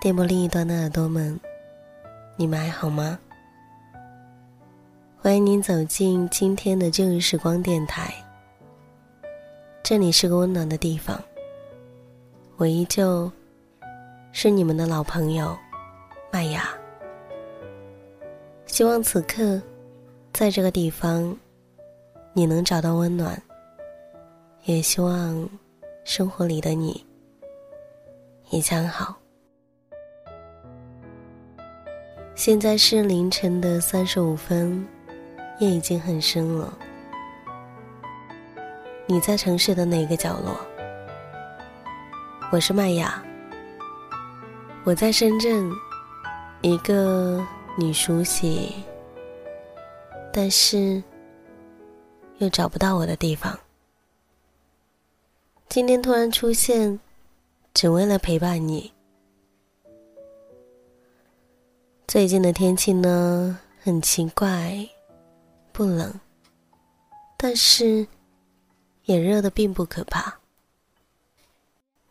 电波另一端的耳朵们，你们还好吗？欢迎您走进今天的旧日时光电台。这里是个温暖的地方，我依旧是你们的老朋友麦芽。希望此刻在这个地方，你能找到温暖，也希望生活里的你一切好。现在是凌晨的三十五分。夜已经很深了，你在城市的哪个角落？我是麦雅，我在深圳，一个你熟悉，但是又找不到我的地方。今天突然出现，只为了陪伴你。最近的天气呢，很奇怪。不冷，但是也热的并不可怕。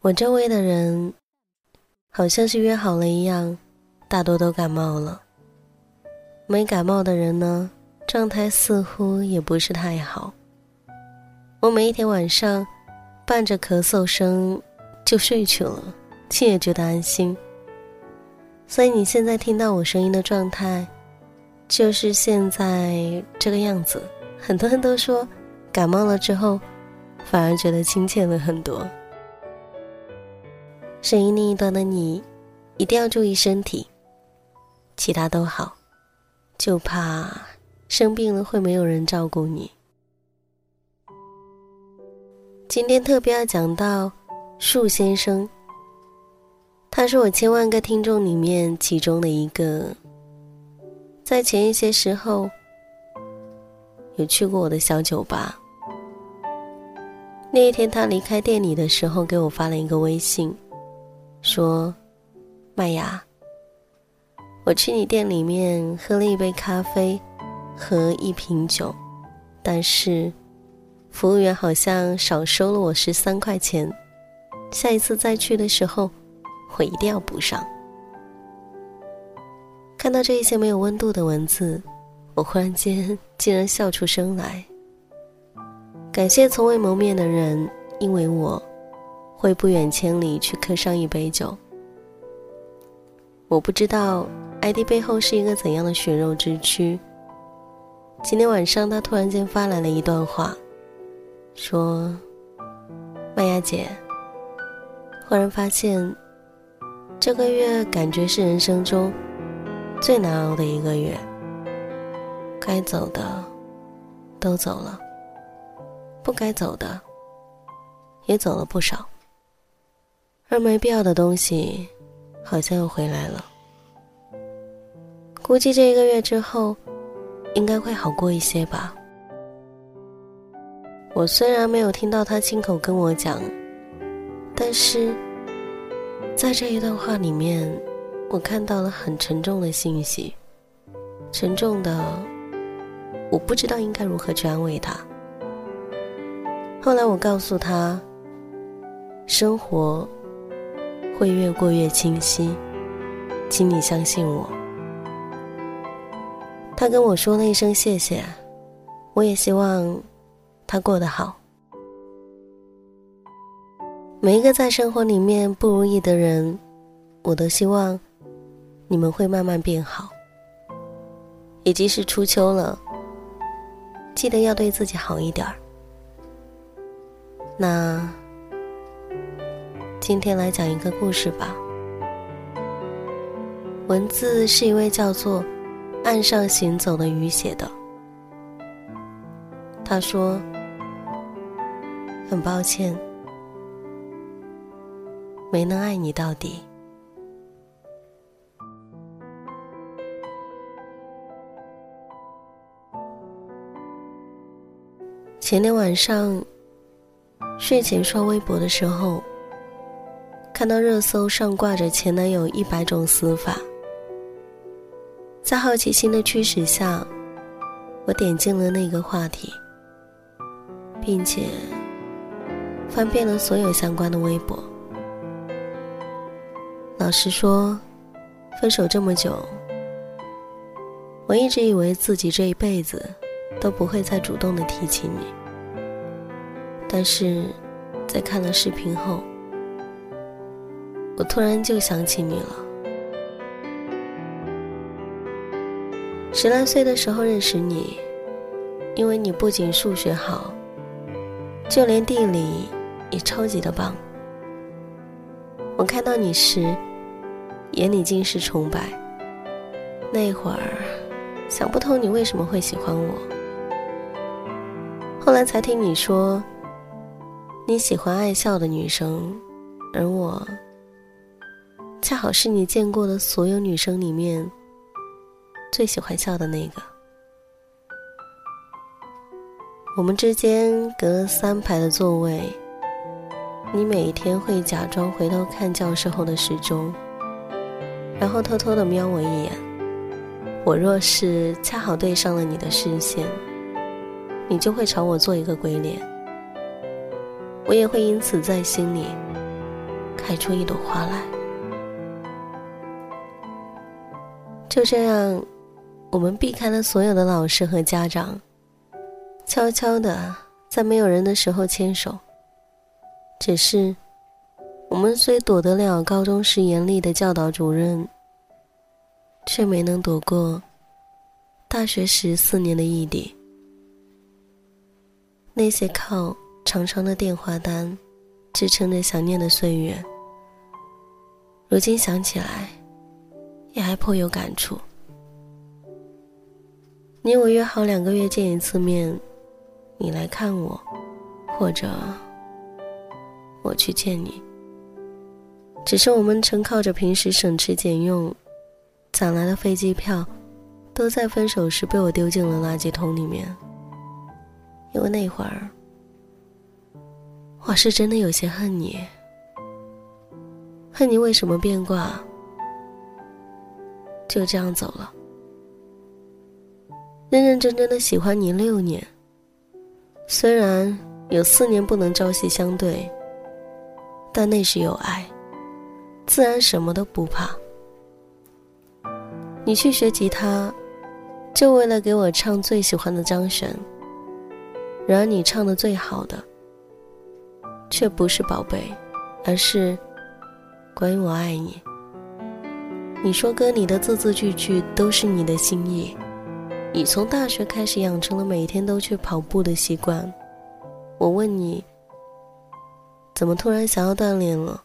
我周围的人好像是约好了一样，大多都感冒了。没感冒的人呢，状态似乎也不是太好。我每一天晚上伴着咳嗽声就睡去了，却也觉得安心。所以你现在听到我声音的状态。就是现在这个样子，很多人都说感冒了之后，反而觉得亲切了很多。声音另一端的你，一定要注意身体，其他都好，就怕生病了会没有人照顾你。今天特别要讲到树先生，他是我千万个听众里面其中的一个。在前一些时候，有去过我的小酒吧。那一天他离开店里的时候，给我发了一个微信，说：“麦芽，我去你店里面喝了一杯咖啡和一瓶酒，但是服务员好像少收了我十三块钱。下一次再去的时候，我一定要补上。”看到这一些没有温度的文字，我忽然间 竟然笑出声来。感谢从未谋面的人，因为我会不远千里去喝上一杯酒。我不知道 ID 背后是一个怎样的血肉之躯。今天晚上他突然间发来了一段话，说：“麦芽姐，忽然发现这个月感觉是人生中……”最难熬的一个月，该走的都走了，不该走的也走了不少，而没必要的东西，好像又回来了。估计这一个月之后，应该会好过一些吧。我虽然没有听到他亲口跟我讲，但是在这一段话里面，我看到了很沉重的信息，沉重的，我不知道应该如何去安慰他。后来我告诉他，生活会越过越清晰，请你相信我。他跟我说了一声谢谢，我也希望。他过得好。每一个在生活里面不如意的人，我都希望你们会慢慢变好。已经是初秋了，记得要对自己好一点儿。那今天来讲一个故事吧。文字是一位叫做“岸上行走的鱼”写的。他说。很抱歉，没能爱你到底。前天晚上睡前刷微博的时候，看到热搜上挂着前男友一百种死法，在好奇心的驱使下，我点进了那个话题，并且。翻遍了所有相关的微博。老实说，分手这么久，我一直以为自己这一辈子都不会再主动的提起你。但是，在看了视频后，我突然就想起你了。十来岁的时候认识你，因为你不仅数学好，就连地理。也超级的棒。我看到你时，眼里尽是崇拜。那会儿，想不通你为什么会喜欢我。后来才听你说，你喜欢爱笑的女生，而我，恰好是你见过的所有女生里面，最喜欢笑的那个。我们之间隔了三排的座位。你每天会假装回头看教室后的时钟，然后偷偷的瞄我一眼。我若是恰好对上了你的视线，你就会朝我做一个鬼脸。我也会因此在心里开出一朵花来。就这样，我们避开了所有的老师和家长，悄悄的在没有人的时候牵手。只是，我们虽躲得了高中时严厉的教导主任，却没能躲过大学时四年的异地。那些靠长长的电话单支撑着想念的岁月，如今想起来，也还颇有感触。你我约好两个月见一次面，你来看我，或者。我去见你，只是我们曾靠着平时省吃俭用攒来的飞机票，都在分手时被我丢进了垃圾桶里面。因为那会儿，我是真的有些恨你，恨你为什么变卦，就这样走了。认认真真的喜欢你六年，虽然有四年不能朝夕相对。但那是有爱，自然什么都不怕。你去学吉他，就为了给我唱最喜欢的张悬。然而你唱的最好的，却不是宝贝，而是关于我爱你。你说歌里的字字句句都是你的心意。你从大学开始养成了每天都去跑步的习惯。我问你。怎么突然想要锻炼了？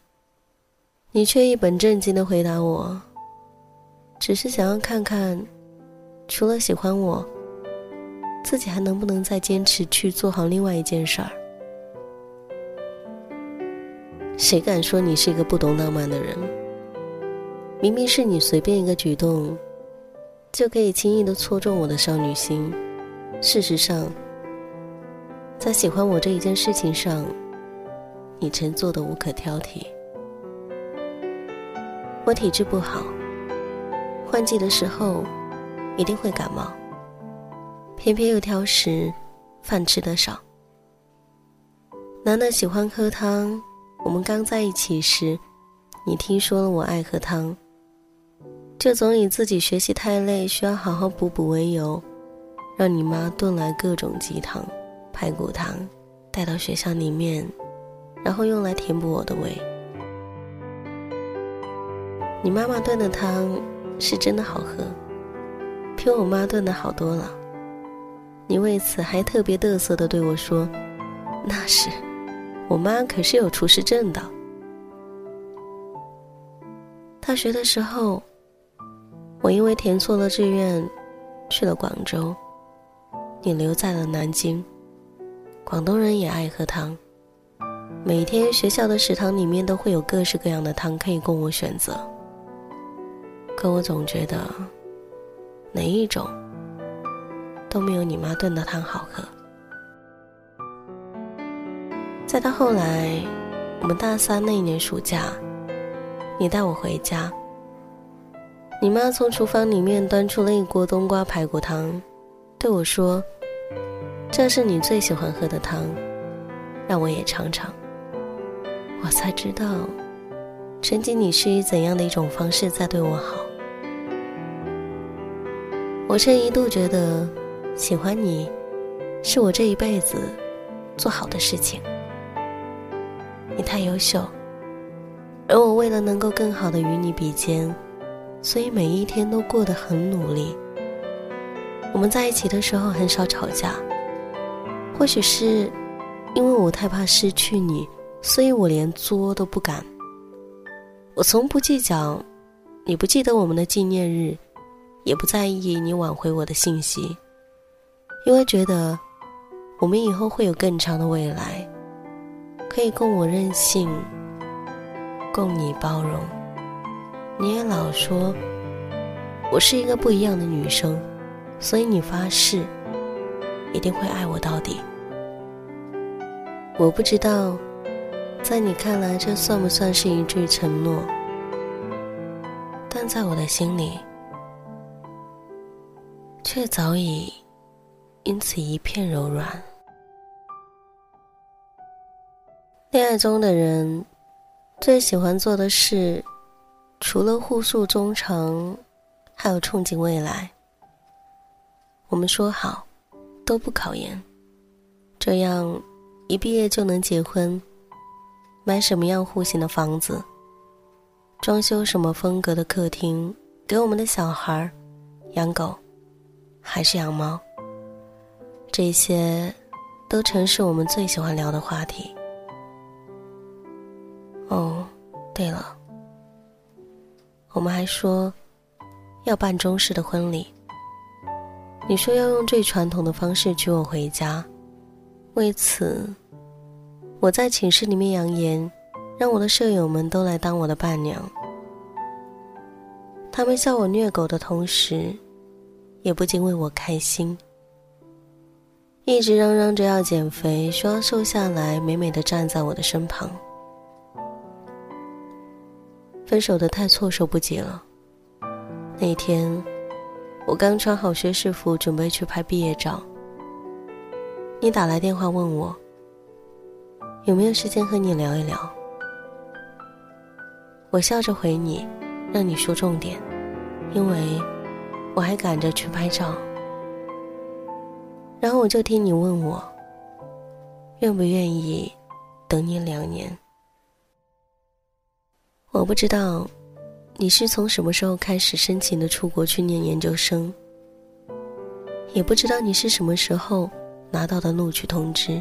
你却一本正经的回答我：“只是想要看看，除了喜欢我，自己还能不能再坚持去做好另外一件事儿。”谁敢说你是一个不懂浪漫的人？明明是你随便一个举动，就可以轻易的戳中我的少女心。事实上，在喜欢我这一件事情上，你曾做的无可挑剔。我体质不好，换季的时候一定会感冒，偏偏又挑食，饭吃的少。男的喜欢喝汤，我们刚在一起时，你听说了我爱喝汤，就总以自己学习太累，需要好好补补为由，让你妈炖来各种鸡汤、排骨汤，带到学校里面，然后用来填补我的胃。你妈妈炖的汤是真的好喝，比我妈炖的好多了。你为此还特别嘚瑟的对我说：“那是。”我妈可是有厨师证的。大学的时候，我因为填错了志愿，去了广州，你留在了南京。广东人也爱喝汤，每天学校的食堂里面都会有各式各样的汤可以供我选择。可我总觉得，哪一种都没有你妈炖的汤好喝。再到后来，我们大三那一年暑假，你带我回家，你妈从厨房里面端出了一锅冬瓜排骨汤，对我说：“这是你最喜欢喝的汤，让我也尝尝。”我才知道，曾经你是以怎样的一种方式在对我好。我曾一度觉得，喜欢你，是我这一辈子做好的事情。你太优秀，而我为了能够更好的与你比肩，所以每一天都过得很努力。我们在一起的时候很少吵架，或许是因为我太怕失去你，所以我连作都不敢。我从不计较你不记得我们的纪念日，也不在意你挽回我的信息，因为觉得我们以后会有更长的未来。可以供我任性，供你包容。你也老说我是一个不一样的女生，所以你发誓一定会爱我到底。我不知道，在你看来这算不算是一句承诺？但在我的心里，却早已因此一片柔软。恋爱中的人最喜欢做的事，除了互诉衷肠，还有憧憬未来。我们说好都不考研，这样一毕业就能结婚，买什么样户型的房子，装修什么风格的客厅，给我们的小孩养狗还是养猫，这些都曾是我们最喜欢聊的话题。哦，对了，我们还说要办中式的婚礼。你说要用最传统的方式娶我回家，为此，我在寝室里面扬言，让我的舍友们都来当我的伴娘。他们笑我虐狗的同时，也不禁为我开心，一直嚷嚷着要减肥，说要瘦下来，美美的站在我的身旁。分手的太措手不及了。那天，我刚穿好学士服，准备去拍毕业照。你打来电话问我，有没有时间和你聊一聊。我笑着回你，让你说重点，因为我还赶着去拍照。然后我就听你问我，愿不愿意等你两年。我不知道，你是从什么时候开始申请的出国去念研究生，也不知道你是什么时候拿到的录取通知。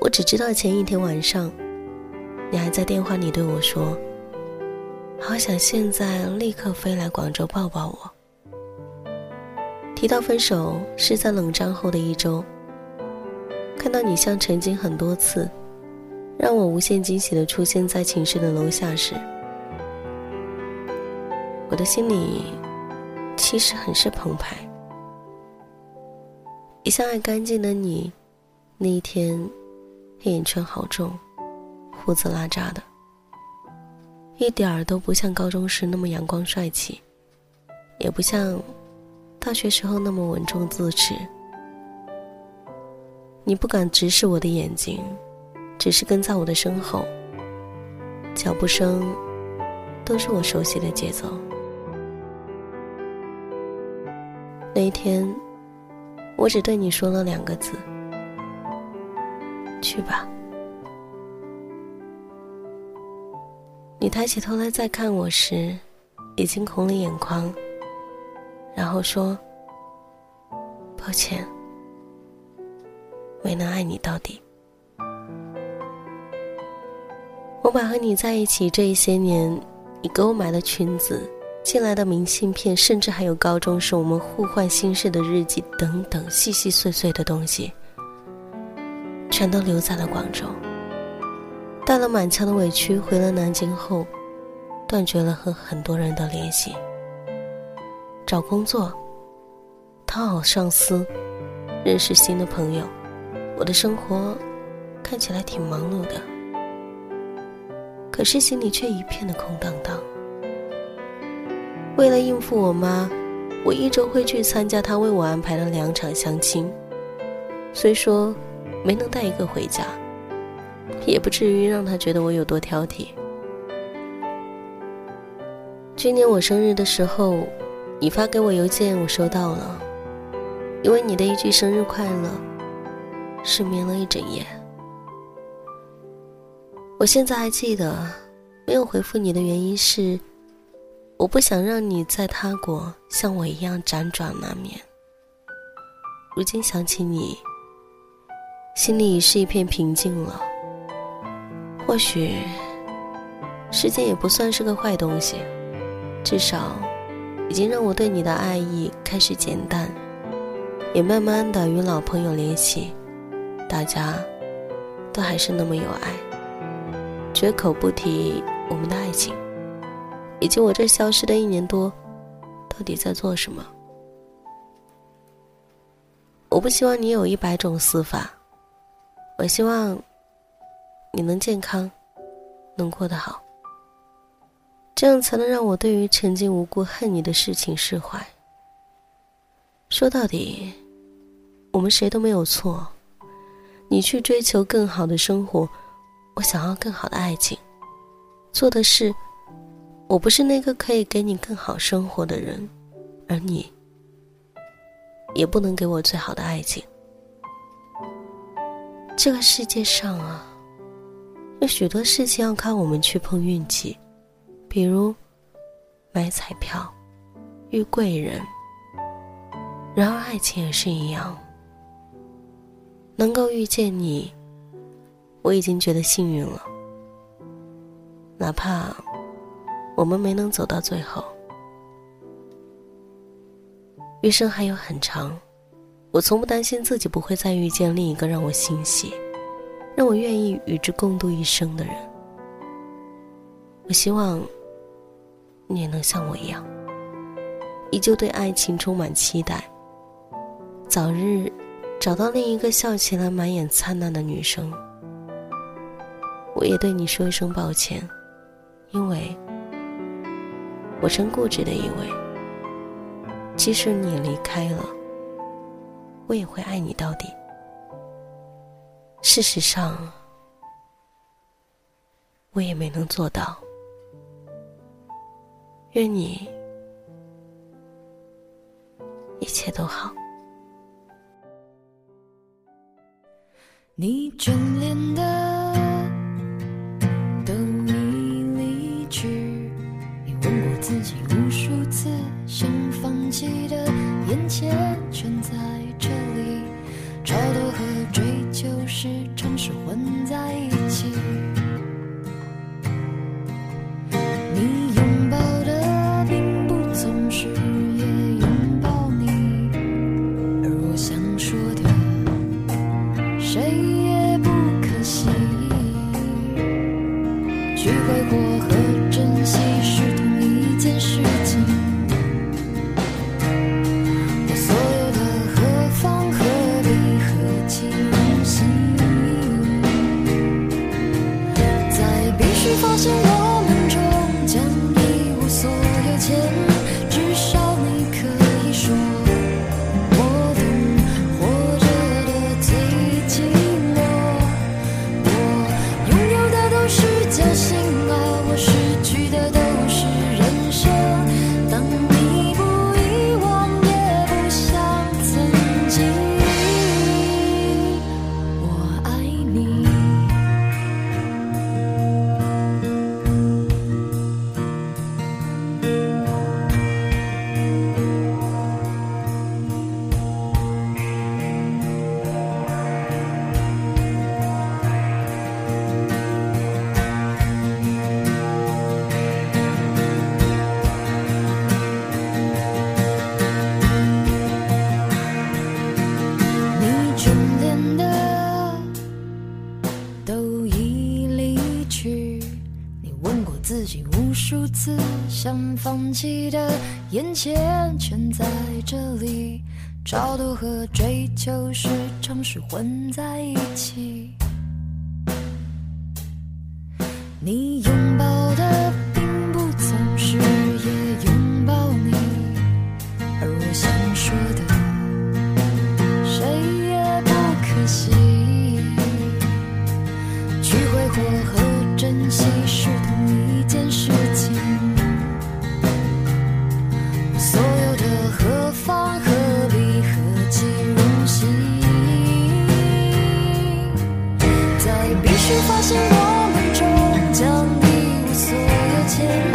我只知道前一天晚上，你还在电话里对我说：“好想现在立刻飞来广州抱抱我。”提到分手是在冷战后的一周，看到你像曾经很多次，让我无限惊喜的出现在寝室的楼下时，我的心里其实很是澎湃。一向爱干净的你，那一天黑眼圈好重，胡子拉碴的，一点儿都不像高中时那么阳光帅气，也不像大学时候那么稳重自持。你不敢直视我的眼睛，只是跟在我的身后，脚步声都是我熟悉的节奏。那一天，我只对你说了两个字：“去吧。”你抬起头来再看我时，已经红了眼眶，然后说：“抱歉。”没能爱你到底。我把和你在一起这一些年，你给我买的裙子、寄来的明信片，甚至还有高中时我们互换心事的日记等等细细碎碎的东西，全都留在了广州。带了满腔的委屈回了南京后，断绝了和很多人的联系。找工作，讨好上司，认识新的朋友。我的生活看起来挺忙碌的，可是心里却一片的空荡荡。为了应付我妈，我一周会去参加她为我安排的两场相亲，虽说没能带一个回家，也不至于让她觉得我有多挑剔。去年我生日的时候，你发给我邮件，我收到了，因为你的一句生日快乐。失眠了一整夜。我现在还记得，没有回复你的原因是，我不想让你在他国像我一样辗转难眠。如今想起你，心里已是一片平静了。或许，时间也不算是个坏东西，至少，已经让我对你的爱意开始减淡，也慢慢的与老朋友联系。大家都还是那么有爱，绝口不提我们的爱情，以及我这消失的一年多到底在做什么。我不希望你有一百种死法，我希望你能健康，能过得好，这样才能让我对于曾经无故恨你的事情释怀。说到底，我们谁都没有错。你去追求更好的生活，我想要更好的爱情。做的是，我不是那个可以给你更好生活的人，而你也不能给我最好的爱情。这个世界上啊，有许多事情要靠我们去碰运气，比如买彩票、遇贵人。然而爱情也是一样。能够遇见你，我已经觉得幸运了。哪怕我们没能走到最后，余生还有很长，我从不担心自己不会再遇见另一个让我欣喜、让我愿意与之共度一生的人。我希望你也能像我一样，依旧对爱情充满期待，早日。找到另一个笑起来满眼灿烂的女生，我也对你说一声抱歉，因为我真固执的以为，即使你离开了，我也会爱你到底。事实上，我也没能做到。愿你一切都好。你眷恋的记得眼前全在这里，超脱和追求时常是混在一起。问过自己无数次想放弃的眼前全在这里超脱和追求时常是混在一起。你拥抱 till